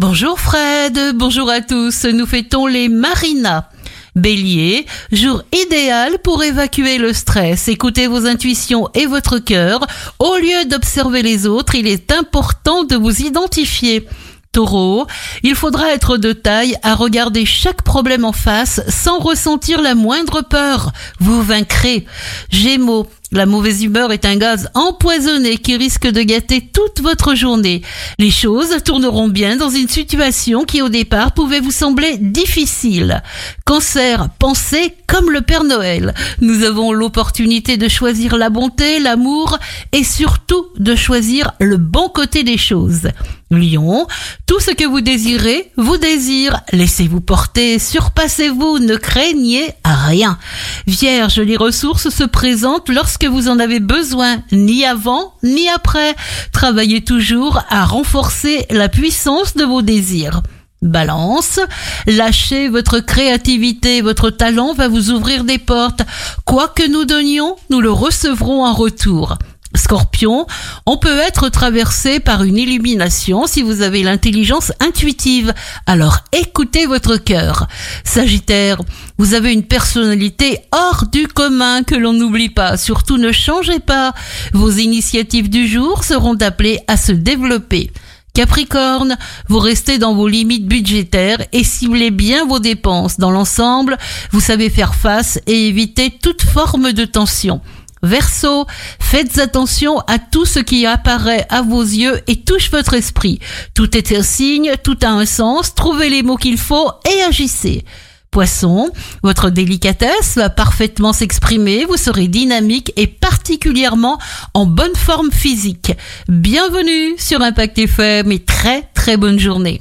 Bonjour Fred, bonjour à tous. Nous fêtons les marinas. Bélier, jour idéal pour évacuer le stress. Écoutez vos intuitions et votre cœur. Au lieu d'observer les autres, il est important de vous identifier. Taureau, il faudra être de taille à regarder chaque problème en face sans ressentir la moindre peur. Vous vaincrez. Gémeaux, la mauvaise humeur est un gaz empoisonné qui risque de gâter toute votre journée. Les choses tourneront bien dans une situation qui au départ pouvait vous sembler difficile. Cancer, pensez comme le Père Noël. Nous avons l'opportunité de choisir la bonté, l'amour et surtout de choisir le bon côté des choses. Lion, tout ce que vous désirez vous désire. Laissez-vous porter, surpassez-vous, ne craignez rien. Vierge, les ressources se présentent lorsque vous en avez besoin, ni avant ni après. Travaillez toujours à renforcer la puissance de vos désirs. Balance, lâchez votre créativité, votre talent va vous ouvrir des portes. Quoi que nous donnions, nous le recevrons en retour. Scorpion, on peut être traversé par une illumination si vous avez l'intelligence intuitive. Alors écoutez votre cœur. Sagittaire, vous avez une personnalité hors du commun que l'on n'oublie pas. Surtout ne changez pas. Vos initiatives du jour seront appelées à se développer. Capricorne, vous restez dans vos limites budgétaires et ciblez bien vos dépenses. Dans l'ensemble, vous savez faire face et éviter toute forme de tension. Verseau, faites attention à tout ce qui apparaît à vos yeux et touche votre esprit. Tout est un signe, tout a un sens, trouvez les mots qu'il faut et agissez. Poisson, votre délicatesse va parfaitement s'exprimer, vous serez dynamique et particulièrement en bonne forme physique. Bienvenue sur Impact FM et très très bonne journée.